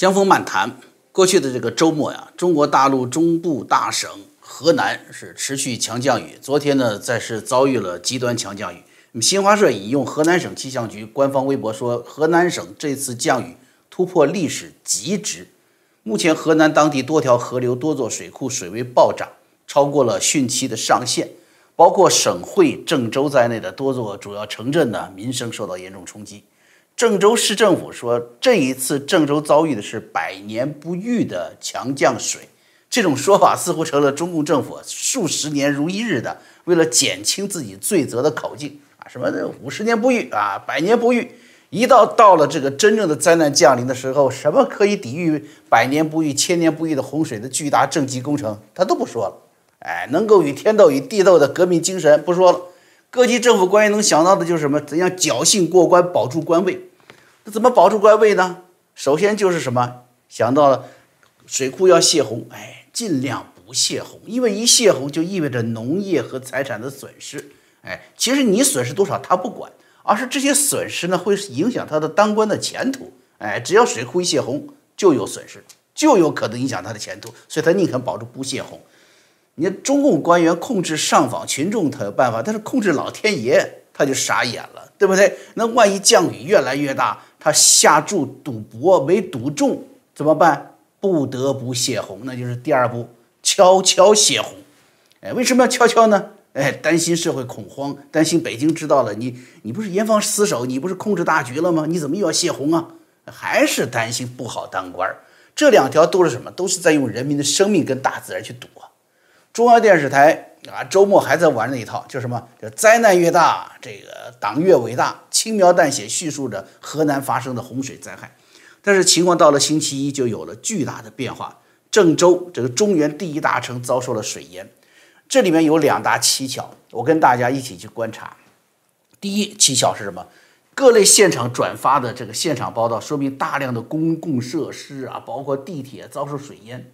江峰漫谈，过去的这个周末呀，中国大陆中部大省河南是持续强降雨。昨天呢，再是遭遇了极端强降雨。那么新华社引用河南省气象局官方微博说，河南省这次降雨突破历史极值。目前河南当地多条河流、多座水库水位暴涨，超过了汛期的上限。包括省会郑州在内的多座主要城镇呢，民生受到严重冲击。郑州市政府说，这一次郑州遭遇的是百年不遇的强降水。这种说法似乎成了中共政府数十年如一日的为了减轻自己罪责的口径啊！什么五十年不遇啊，百年不遇，一到到了这个真正的灾难降临的时候，什么可以抵御百年不遇、千年不遇的洪水的巨大政绩工程，他都不说了。哎，能够与天斗与地斗的革命精神不说了，各级政府官员能想到的就是什么？怎样侥幸过关，保住官位？怎么保住官位呢？首先就是什么？想到了水库要泄洪，哎，尽量不泄洪，因为一泄洪就意味着农业和财产的损失。哎，其实你损失多少他不管，而是这些损失呢会影响他的当官的前途。哎，只要水库一泄洪就有损失，就有可能影响他的前途，所以他宁肯保住不泄洪。你看中共官员控制上访群众他有办法，但是控制老天爷他就傻眼了，对不对？那万一降雨越来越大？他下注赌博没赌中怎么办？不得不泄洪，那就是第二步，悄悄泄洪。哎，为什么要悄悄呢？哎，担心社会恐慌，担心北京知道了你，你不是严防死守，你不是控制大局了吗？你怎么又要泄洪啊？还是担心不好当官儿这两条都是什么？都是在用人民的生命跟大自然去赌啊！中央电视台。啊，周末还在玩那一套，叫什么？叫灾难越大，这个党越伟大，轻描淡写叙述着河南发生的洪水灾害。但是情况到了星期一就有了巨大的变化，郑州这个中原第一大城遭受了水淹。这里面有两大蹊跷，我跟大家一起去观察。第一蹊跷是什么？各类现场转发的这个现场报道，说明大量的公共设施啊，包括地铁遭受水淹。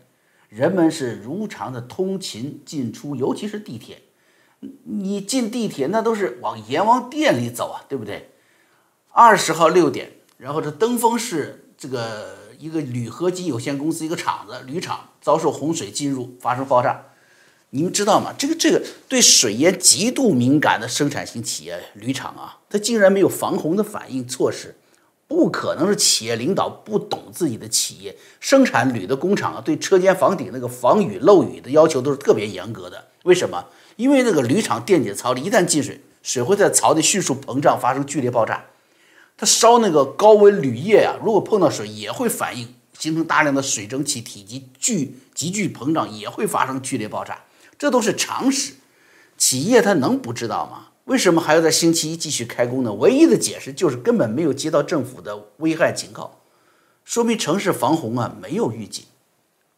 人们是如常的通勤进出，尤其是地铁。你进地铁那都是往阎王殿里走啊，对不对？二十号六点，然后这登封市这个一个铝合金有限公司一个厂子铝厂遭受洪水进入，发生爆炸。你们知道吗？这个这个对水淹极度敏感的生产型企业铝厂啊，它竟然没有防洪的反应措施。不可能是企业领导不懂自己的企业生产铝的工厂啊，对车间房顶那个防雨漏雨的要求都是特别严格的。为什么？因为那个铝厂电解槽里一旦进水，水会在槽内迅速膨胀，发生剧烈爆炸。它烧那个高温铝液啊，如果碰到水也会反应，形成大量的水蒸气，体积巨急剧膨胀，也会发生剧烈爆炸。这都是常识，企业它能不知道吗？为什么还要在星期一继续开工呢？唯一的解释就是根本没有接到政府的危害警告，说明城市防洪啊没有预警。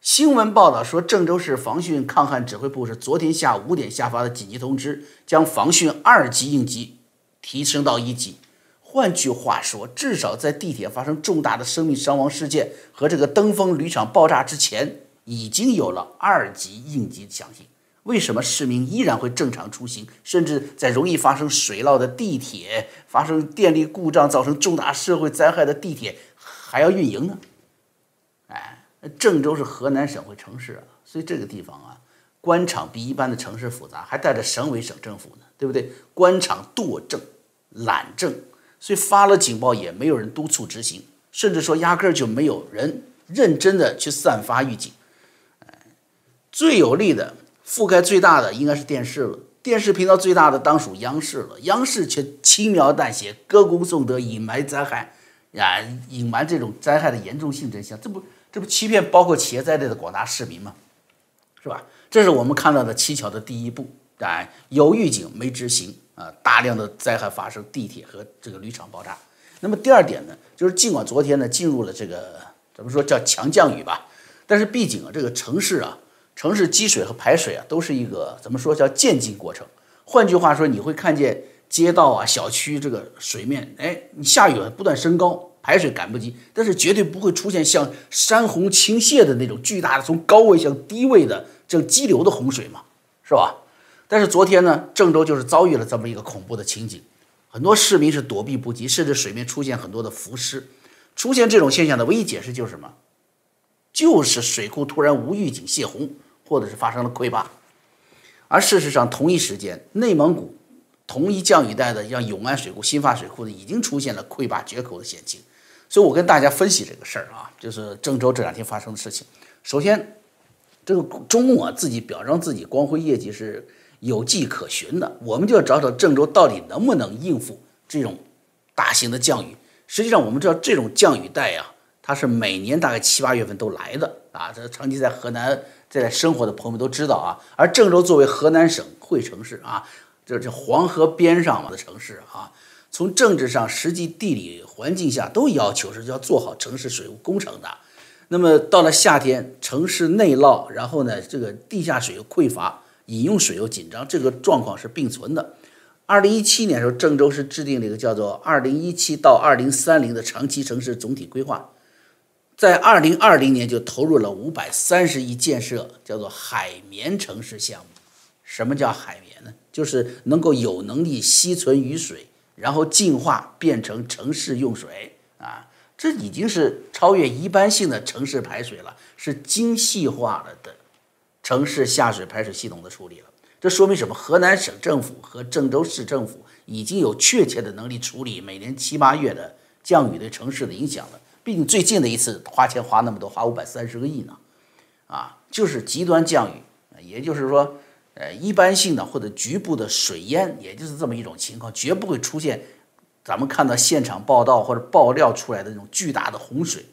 新闻报道说，郑州市防汛抗旱指挥部是昨天下午五点下发的紧急通知，将防汛二级应急提升到一级。换句话说，至少在地铁发生重大的生命伤亡事件和这个登封铝厂爆炸之前，已经有了二级应急响应。为什么市民依然会正常出行，甚至在容易发生水涝的地铁、发生电力故障造成重大社会灾害的地铁还要运营呢？哎，郑州是河南省会城市啊，所以这个地方啊，官场比一般的城市复杂，还带着省委省政府呢，对不对？官场惰政、懒政，所以发了警报也没有人督促执行，甚至说压根儿就没有人认真的去散发预警。哎，最有力的。覆盖最大的应该是电视了，电视频道最大的当属央视了。央视却轻描淡写、歌功颂德、隐瞒灾害，呀，隐瞒这种灾害的严重性真相，这不这不欺骗包括企业在内的广大市民吗？是吧？这是我们看到的蹊跷的第一步。啊，有预警没执行啊，大量的灾害发生，地铁和这个铝厂爆炸。那么第二点呢，就是尽管昨天呢进入了这个怎么说叫强降雨吧，但是毕竟啊这个城市啊。城市积水和排水啊，都是一个怎么说叫渐进过程。换句话说，你会看见街道啊、小区这个水面，哎，你下雨了不断升高，排水赶不及，但是绝对不会出现像山洪倾泻的那种巨大的从高位向低位的这种激流的洪水嘛，是吧？但是昨天呢，郑州就是遭遇了这么一个恐怖的情景，很多市民是躲避不及，甚至水面出现很多的浮尸。出现这种现象的唯一解释就是什么？就是水库突然无预警泄洪，或者是发生了溃坝。而事实上，同一时间，内蒙古同一降雨带的像永安水库、新发水库呢，已经出现了溃坝决口的险情。所以我跟大家分析这个事儿啊，就是郑州这两天发生的事情。首先，这个中牧啊自己表彰自己光辉业绩是有迹可循的，我们就要找找郑州到底能不能应付这种大型的降雨。实际上，我们知道这种降雨带呀，它是每年大概七八月份都来的啊。这长期在河南在生活的朋友们都知道啊。而郑州作为河南省会城市啊，这这黄河边上嘛的城市啊。从政治上、实际地理环境下都要求是要做好城市水务工程的。那么到了夏天，城市内涝，然后呢，这个地下水又匮乏，饮用水又紧张，这个状况是并存的。二零一七年的时候，郑州市制定了一个叫做“二零一七到二零三零”的长期城市总体规划，在二零二零年就投入了五百三十亿建设，叫做海绵城市项目。什么叫海绵呢？就是能够有能力吸存雨水。然后净化变成城市用水啊，这已经是超越一般性的城市排水了，是精细化了的城市下水排水系统的处理了。这说明什么？河南省政府和郑州市政府已经有确切的能力处理每年七八月的降雨对城市的影响了。毕竟最近的一次花钱花那么多，花五百三十个亿呢，啊，就是极端降雨，也就是说。呃，一般性的或者局部的水淹，也就是这么一种情况，绝不会出现咱们看到现场报道或者爆料出来的那种巨大的洪水。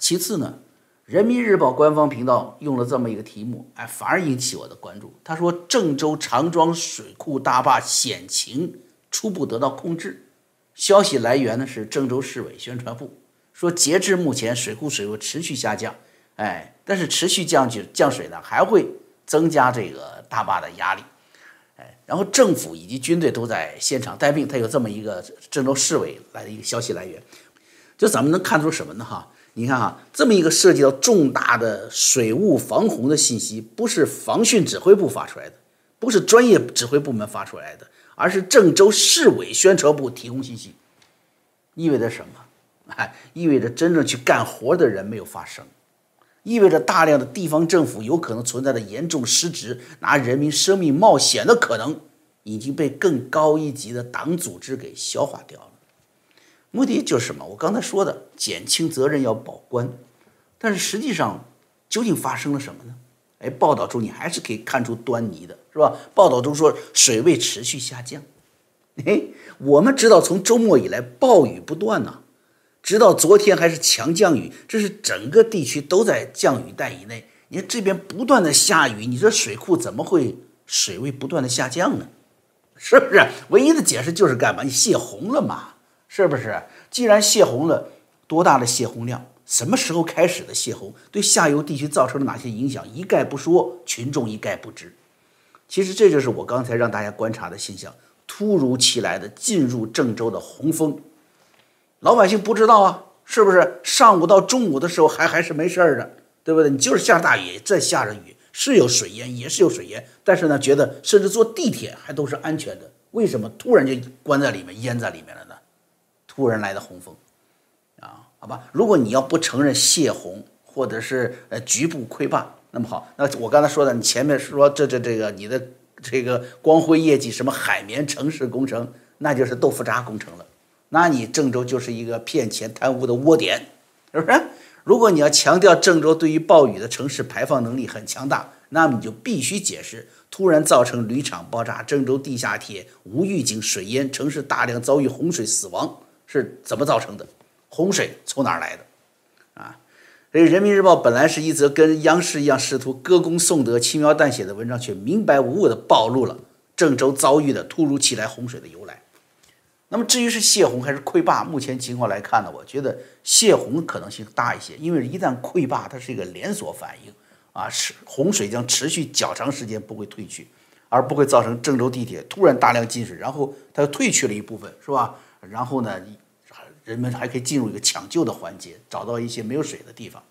其次呢，人民日报官方频道用了这么一个题目，哎，反而引起我的关注。他说，郑州长庄水库大坝险情初步得到控制。消息来源呢是郑州市委宣传部，说截至目前水库水位持续下降，哎，但是持续降水降水呢还会。增加这个大坝的压力，哎，然后政府以及军队都在现场待命。他有这么一个郑州市委来的一个消息来源，就咱们能看出什么呢？哈，你看哈，这么一个涉及到重大的水务防洪的信息，不是防汛指挥部发出来的，不是专业指挥部门发出来的，而是郑州市委宣传部提供信息，意味着什么？哎，意味着真正去干活的人没有发生。意味着大量的地方政府有可能存在的严重失职、拿人民生命冒险的可能，已经被更高一级的党组织给消化掉了。目的就是什么？我刚才说的，减轻责任要保官。但是实际上，究竟发生了什么呢？哎，报道中你还是可以看出端倪的，是吧？报道中说水位持续下降。哎，我们知道从周末以来暴雨不断呐。直到昨天还是强降雨，这是整个地区都在降雨带以内。你看这边不断的下雨，你这水库怎么会水位不断的下降呢？是不是？唯一的解释就是干嘛？你泄洪了嘛？是不是？既然泄洪了，多大的泄洪量？什么时候开始的泄洪？对下游地区造成了哪些影响？一概不说，群众一概不知。其实这就是我刚才让大家观察的现象：突如其来的进入郑州的洪峰。老百姓不知道啊，是不是？上午到中午的时候还还是没事儿的，对不对？你就是下大雨，再下着雨，是有水淹，也是有水淹，但是呢，觉得甚至坐地铁还都是安全的。为什么突然就关在里面，淹在里面了呢？突然来的洪峰，啊，好吧。如果你要不承认泄洪或者是呃局部溃坝，那么好，那我刚才说的，你前面说这这这个你的这个光辉业绩，什么海绵城市工程，那就是豆腐渣工程了。那你郑州就是一个骗钱贪污的窝点，是不是？如果你要强调郑州对于暴雨的城市排放能力很强大，那么你就必须解释突然造成铝厂爆炸、郑州地下铁无预警水淹、城市大量遭遇洪水死亡是怎么造成的？洪水从哪儿来的？啊，这个人民日报本来是一则跟央视一样试图歌功颂德、轻描淡写的文章，却明白无误地暴露了郑州遭遇的突如其来洪水的由来。那么至于是泄洪还是溃坝，目前情况来看呢，我觉得泄洪可能性大一些，因为一旦溃坝，它是一个连锁反应啊，是洪水将持续较长时间不会退去，而不会造成郑州地铁突然大量进水，然后它又退去了一部分，是吧？然后呢，人们还可以进入一个抢救的环节，找到一些没有水的地方。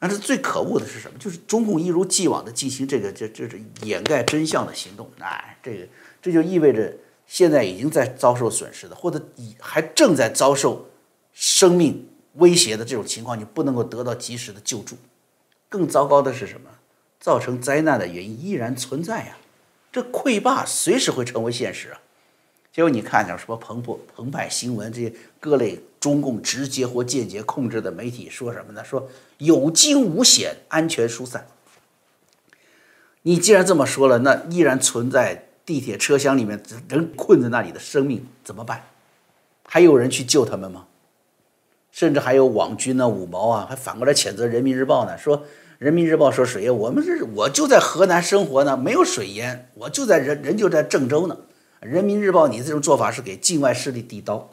但是最可恶的是什么？就是中共一如既往的进行这个这这是掩盖真相的行动，哎，这个这就意味着。现在已经在遭受损失的，或者已还正在遭受生命威胁的这种情况，你不能够得到及时的救助，更糟糕的是什么？造成灾难的原因依然存在呀，这溃坝随时会成为现实啊。结果你看见什么澎湃澎湃新闻这些各类中共直接或间接控制的媒体说什么呢？说有惊无险，安全疏散。你既然这么说了，那依然存在地铁车厢里面人困在那里的生命怎么办？还有人去救他们吗？甚至还有网军呢、五毛啊，还反过来谴责人民日报呢，说人民日报说水淹，我们是我就在河南生活呢，没有水淹，我就在人人就在郑州呢。人民日报，你这种做法是给境外势力递刀，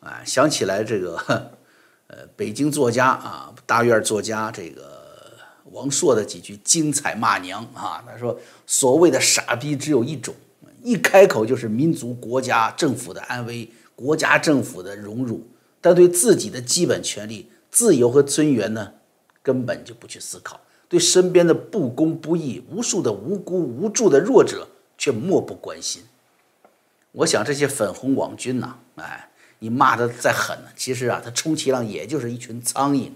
啊，想起来这个，呃，北京作家啊，大院作家这个王朔的几句精彩骂娘啊，他说所谓的傻逼只有一种，一开口就是民族、国家、政府的安危，国家政府的荣辱。但对自己的基本权利、自由和尊严呢，根本就不去思考；对身边的不公不义、无数的无辜无助的弱者却漠不关心。我想这些粉红网军呐，哎，你骂的再狠呢，其实啊，他充其量也就是一群苍蝇。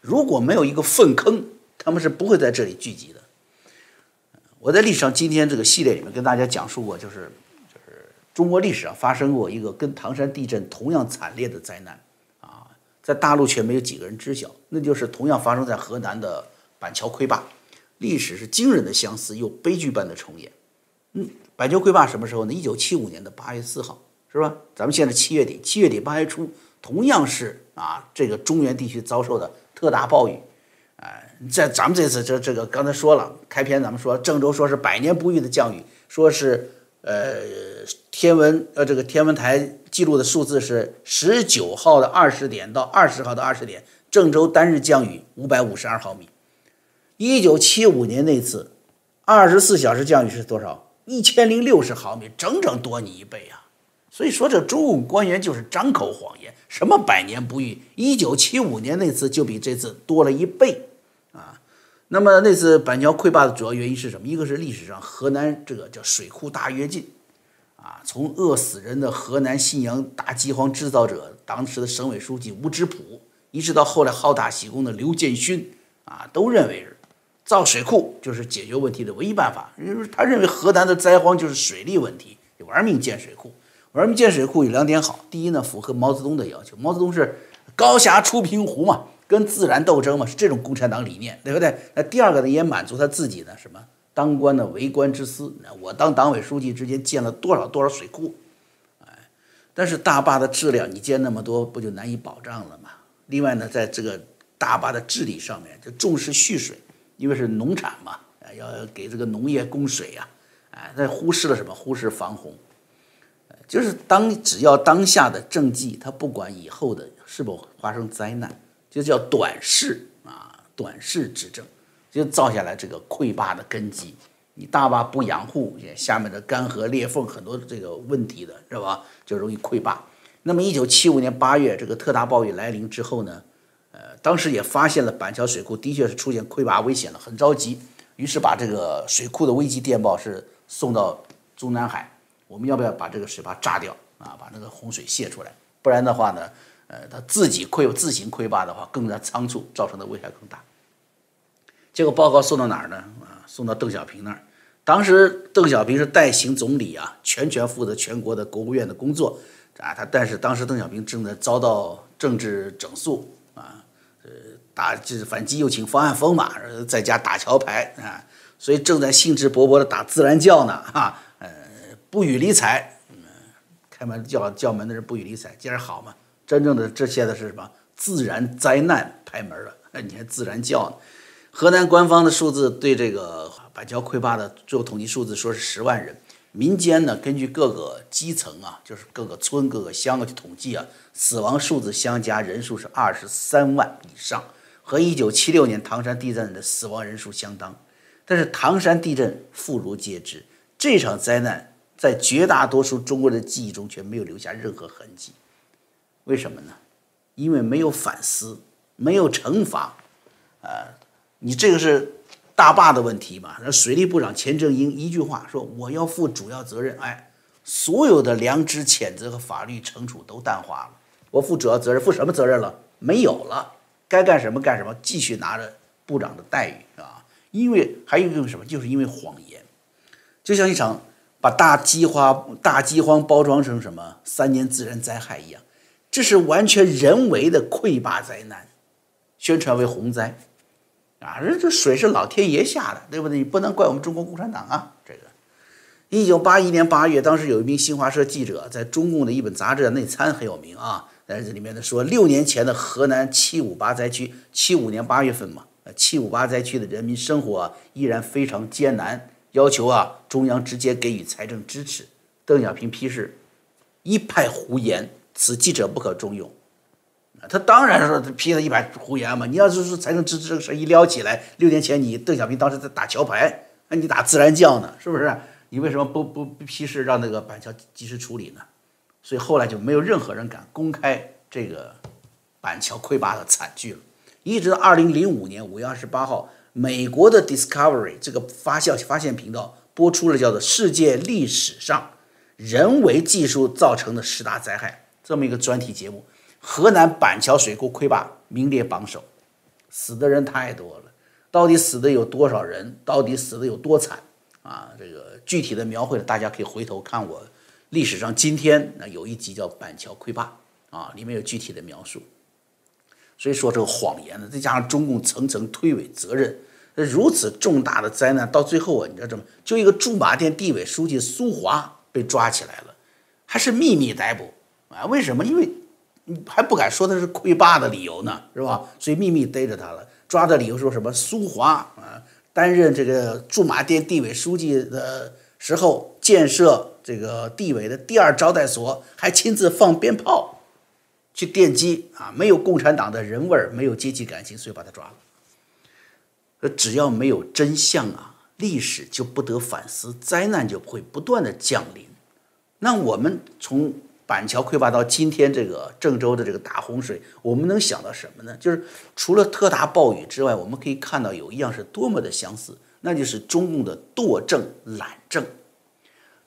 如果没有一个粪坑，他们是不会在这里聚集的。我在历史上今天这个系列里面跟大家讲述过，就是就是中国历史上发生过一个跟唐山地震同样惨烈的灾难啊。在大陆却没有几个人知晓，那就是同样发生在河南的板桥溃坝，历史是惊人的相似又悲剧般的重演。嗯，板桥溃坝什么时候呢？一九七五年的八月四号，是吧？咱们现在七月底，七月底八月初，同样是啊，这个中原地区遭受的特大暴雨。在咱们这次这这个刚才说了，开篇咱们说郑州说是百年不遇的降雨，说是。呃，天文呃，这个天文台记录的数字是十九号的二十点到二十号的二十点，郑州单日降雨五百五十二毫米。一九七五年那次，二十四小时降雨是多少？一千零六十毫米，整整多你一倍啊！所以说，这中共官员就是张口谎言。什么百年不遇？一九七五年那次就比这次多了一倍！那么那次板桥溃坝的主要原因是什么？一个是历史上河南这个叫水库大跃进，啊，从饿死人的河南信阳大饥荒制造者当时的省委书记吴芝圃，一直到后来好大喜功的刘建勋，啊，都认为是造水库就是解决问题的唯一办法。因为他认为河南的灾荒就是水利问题，玩命建水库。玩命建水库有两点好，第一呢，符合毛泽东的要求。毛泽东是高峡出平湖嘛。跟自然斗争嘛，是这种共产党理念，对不对？那第二个呢，也满足他自己的什么当官的为官之私。我当党委书记之间建了多少多少水库，哎，但是大坝的质量你建那么多，不就难以保障了吗？另外呢，在这个大坝的治理上面，就重视蓄水，因为是农产嘛，要给这个农业供水呀，哎，那忽视了什么？忽视防洪，就是当只要当下的政绩，他不管以后的是否发生灾难。就叫短视啊，短视执政，就造下来这个溃坝的根基。你大坝不养护，下面的干涸裂缝很多这个问题的是吧？就容易溃坝。那么，一九七五年八月这个特大暴雨来临之后呢，呃，当时也发现了板桥水库的确是出现溃坝危险了，很着急，于是把这个水库的危机电报是送到中南海，我们要不要把这个水坝炸掉啊？把那个洪水泄出来，不然的话呢？呃，他自己溃自行溃坝的话，更加仓促，造成的危害更大。结果报告送到哪儿呢？啊，送到邓小平那儿。当时邓小平是代行总理啊，全权负责全国的国务院的工作啊。他但是当时邓小平正在遭到政治整肃啊，呃，打就是反击右倾方案风嘛，在家打桥牌啊，所以正在兴致勃勃的打自然教呢，哈，呃，不予理睬。嗯，开门叫叫门的人不予理睬，今儿好嘛。真正的这些的是什么？自然灾难拍门了，哎，你还自然叫呢？河南官方的数字对这个板桥溃坝的最后统计数字说是十万人，民间呢根据各个基层啊，就是各个村、各个乡去统计啊，死亡数字相加人数是二十三万以上，和一九七六年唐山地震的死亡人数相当。但是唐山地震妇孺皆知，这场灾难在绝大多数中国人的记忆中却没有留下任何痕迹。为什么呢？因为没有反思，没有惩罚，呃，你这个是大坝的问题嘛？那水利部长钱正英一句话说：“我要负主要责任。”哎，所有的良知谴责和法律惩处都淡化了。我负主要责任，负什么责任了？没有了，该干什么干什么，继续拿着部长的待遇啊。因为还有一个什么，就是因为谎言，就像一场把大饥荒、大饥荒包装成什么三年自然灾害一样，这是完全人为的溃坝灾难，宣传为洪灾。啊，这这水是老天爷下的，对不对？你不能怪我们中国共产党啊！这个，一九八一年八月，当时有一名新华社记者在中共的一本杂志内参很有名啊，在这里面呢说，六年前的河南七五八灾区，七五年八月份嘛，七五八灾区的人民生活依然非常艰难，要求啊中央直接给予财政支持。邓小平批示，一派胡言，此记者不可重用。他当然说他批了一百胡言嘛！你要是说财政支持这个事一撩起来，六年前你邓小平当时在打桥牌，那你打自然降呢？是不是？你为什么不不不批示让那个板桥及时处理呢？所以后来就没有任何人敢公开这个板桥溃坝的惨剧了。一直到二零零五年五月二十八号，美国的 Discovery 这个发酵发现频道播出了叫做《世界历史上人为技术造成的十大灾害》这么一个专题节目。河南板桥水库溃坝名列榜首，死的人太多了，到底死的有多少人？到底死的有多惨啊？这个具体的描绘，大家可以回头看我历史上今天那有一集叫《板桥溃坝》啊，里面有具体的描述。所以说这个谎言呢，再加上中共层层推诿责任，如此重大的灾难到最后啊，你知道怎么？就一个驻马店地委书记苏华被抓起来了，还是秘密逮捕啊？为什么？因为。你还不敢说他是溃坝的理由呢，是吧？所以秘密逮着他了，抓的理由说什么？苏华啊，担任这个驻马店地委书记的时候，建设这个地委的第二招待所，还亲自放鞭炮去奠基啊！没有共产党的人味儿，没有阶级感情，所以把他抓了。只要没有真相啊，历史就不得反思，灾难就会不断的降临。那我们从。板桥溃坝到今天这个郑州的这个大洪水，我们能想到什么呢？就是除了特大暴雨之外，我们可以看到有一样是多么的相似，那就是中共的惰政懒政。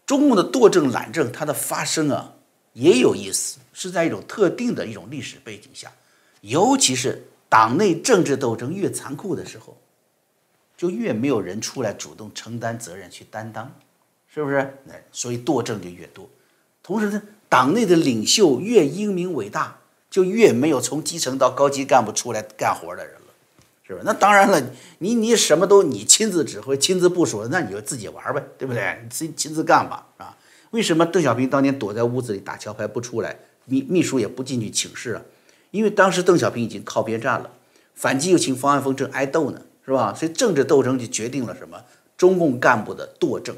中共的惰政懒政，它的发生啊也有意思，是在一种特定的一种历史背景下，尤其是党内政治斗争越残酷的时候，就越没有人出来主动承担责任去担当，是不是？那，所以惰政就越多。同时呢。党内的领袖越英明伟大，就越没有从基层到高级干部出来干活的人了，是不是？那当然了，你你什么都你亲自指挥、亲自部署，那你就自己玩呗，对不对？你自己亲自干吧，啊？为什么邓小平当年躲在屋子里打桥牌不出来，秘秘书也不进去请示啊？因为当时邓小平已经靠边站了，反击又请方案风正挨斗呢，是吧？所以政治斗争就决定了什么？中共干部的惰政。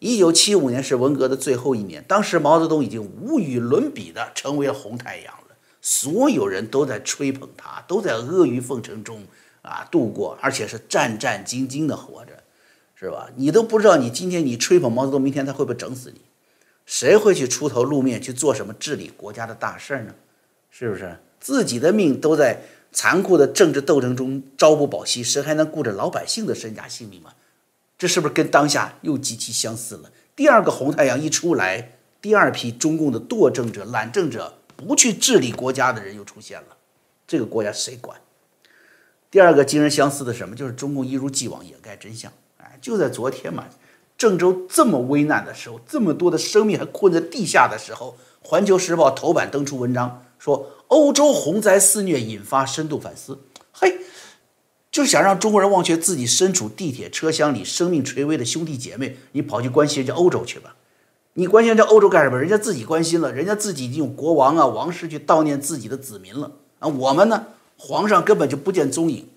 一九七五年是文革的最后一年，当时毛泽东已经无与伦比的成为了红太阳了，所有人都在吹捧他，都在阿谀奉承中啊度过，而且是战战兢兢的活着，是吧？你都不知道你今天你吹捧毛泽东，明天他会不会整死你？谁会去出头露面去做什么治理国家的大事儿呢？是不是？自己的命都在残酷的政治斗争中朝不保夕，谁还能顾着老百姓的身家性命吗？这是不是跟当下又极其相似了？第二个红太阳一出来，第二批中共的惰政者、懒政者不去治理国家的人又出现了，这个国家谁管？第二个惊人相似的什么？就是中共一如既往掩盖真相。哎，就在昨天嘛，郑州这么危难的时候，这么多的生命还困在地下的时候，《环球时报》头版登出文章说，欧洲洪灾肆虐，引发深度反思。嘿。就想让中国人忘却自己身处地铁车厢里生命垂危的兄弟姐妹，你跑去关心人家欧洲去吧？你关心人家欧洲干什么？人家自己关心了，人家自己用国王啊、王室去悼念自己的子民了啊！我们呢，皇上根本就不见踪影，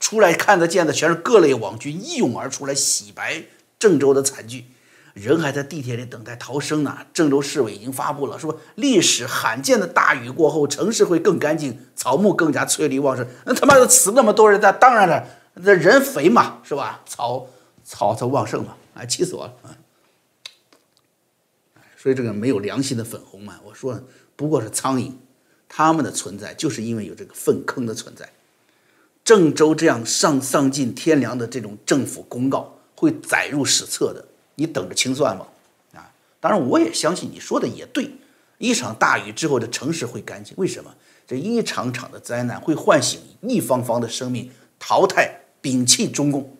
出来看得见的全是各类网军一涌而出来洗白郑州的惨剧。人还在地铁里等待逃生呢。郑州市委已经发布了，说历史罕见的大雨过后，城市会更干净，草木更加翠绿旺盛。那他妈的死那么多人，那当然了，那人肥嘛，是吧？草草才旺盛嘛，哎，气死我了！所以这个没有良心的粉红嘛，我说不过是苍蝇，他们的存在就是因为有这个粪坑的存在。郑州这样丧丧尽天良的这种政府公告会载入史册的。你等着清算吧，啊！当然，我也相信你说的也对。一场大雨之后，的城市会干净。为什么？这一场场的灾难会唤醒一方方的生命，淘汰、摒弃中共。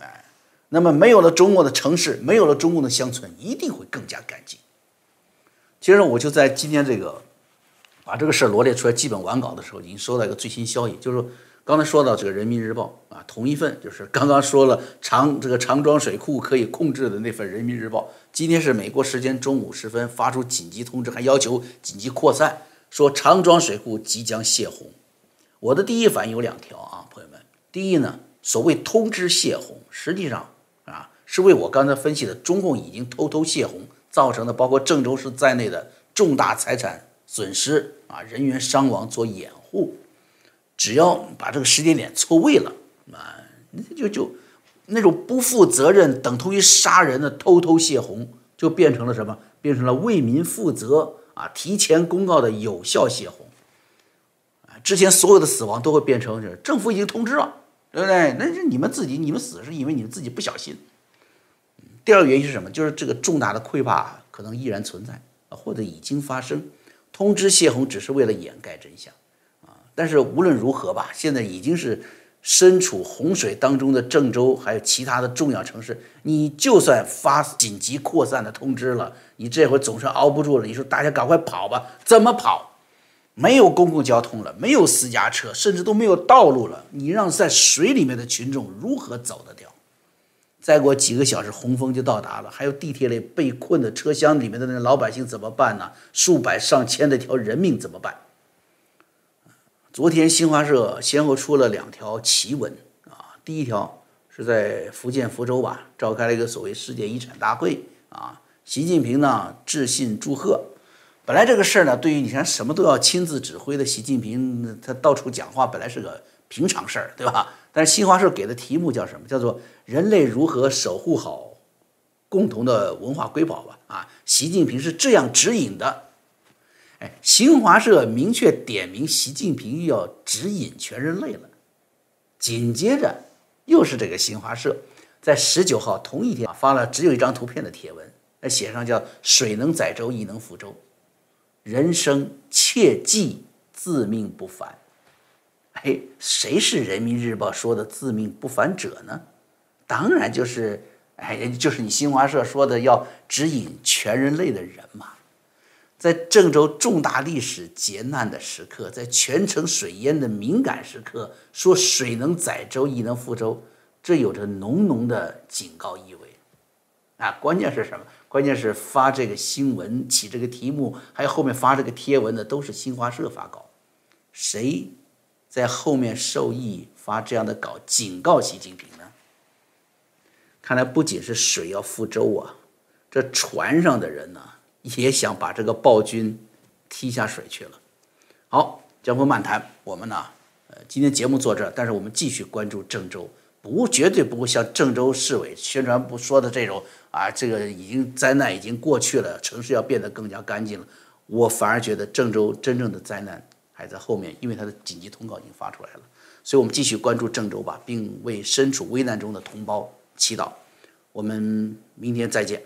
哎，那么没有了中共的城市，没有了中共的乡村，一定会更加干净。其实我就在今天这个把这个事儿罗列出来基本完稿的时候，已经收到一个最新消息，就是说刚才说到这个《人民日报》啊，同一份就是刚刚说了长这个长庄水库可以控制的那份《人民日报》，今天是美国时间中午时分发出紧急通知，还要求紧急扩散，说长庄水库即将泄洪。我的第一反应有两条啊，朋友们，第一呢，所谓通知泄洪，实际上啊是为我刚才分析的中共已经偷偷泄洪。造成的包括郑州市在内的重大财产损失啊，人员伤亡做掩护，只要把这个时间点错位了啊，那就就那种不负责任等同于杀人的偷偷泄洪，就变成了什么？变成了为民负责啊，提前公告的有效泄洪啊。之前所有的死亡都会变成是政府已经通知了，对不对？那是你们自己，你们死是因为你们自己不小心。第二个原因是什么？就是这个重大的溃坝可能依然存在啊，或者已经发生。通知泄洪只是为了掩盖真相。但是无论如何吧，现在已经是身处洪水当中的郑州，还有其他的重要城市，你就算发紧急扩散的通知了，你这会总是熬不住了。你说大家赶快跑吧，怎么跑？没有公共交通了，没有私家车，甚至都没有道路了。你让在水里面的群众如何走得掉？再过几个小时，洪峰就到达了。还有地铁里被困的车厢里面的那老百姓怎么办呢？数百上千的条人命怎么办？昨天新华社先后出了两条奇闻啊。第一条是在福建福州吧，召开了一个所谓世界遗产大会啊。习近平呢致信祝贺。本来这个事儿呢，对于你看什么都要亲自指挥的习近平，他到处讲话本来是个平常事儿，对吧？但是新华社给的题目叫什么？叫做。人类如何守护好共同的文化瑰宝吧？啊，习近平是这样指引的。哎，新华社明确点名习近平又要指引全人类了。紧接着又是这个新华社在十九号同一天发了只有一张图片的帖文，那写上叫“水能载舟，亦能覆舟”，人生切记自命不凡。哎，谁是人民日报说的自命不凡者呢？当然就是，哎，就是你新华社说的要指引全人类的人嘛。在郑州重大历史劫难的时刻，在全城水淹的敏感时刻，说水能载舟，亦能覆舟，这有着浓浓的警告意味。啊，关键是什么？关键是发这个新闻起这个题目，还有后面发这个贴文的都是新华社发稿，谁在后面受益发这样的稿，警告习近平呢？看来不仅是水要覆舟啊，这船上的人呢也想把这个暴君踢下水去了。好，江湖漫谈，我们呢，呃，今天节目做这，但是我们继续关注郑州，不绝对不会像郑州市委宣传部说的这种啊，这个已经灾难已经过去了，城市要变得更加干净了。我反而觉得郑州真正的灾难还在后面，因为它的紧急通告已经发出来了。所以我们继续关注郑州吧，并为身处危难中的同胞。祈祷，我们明天再见。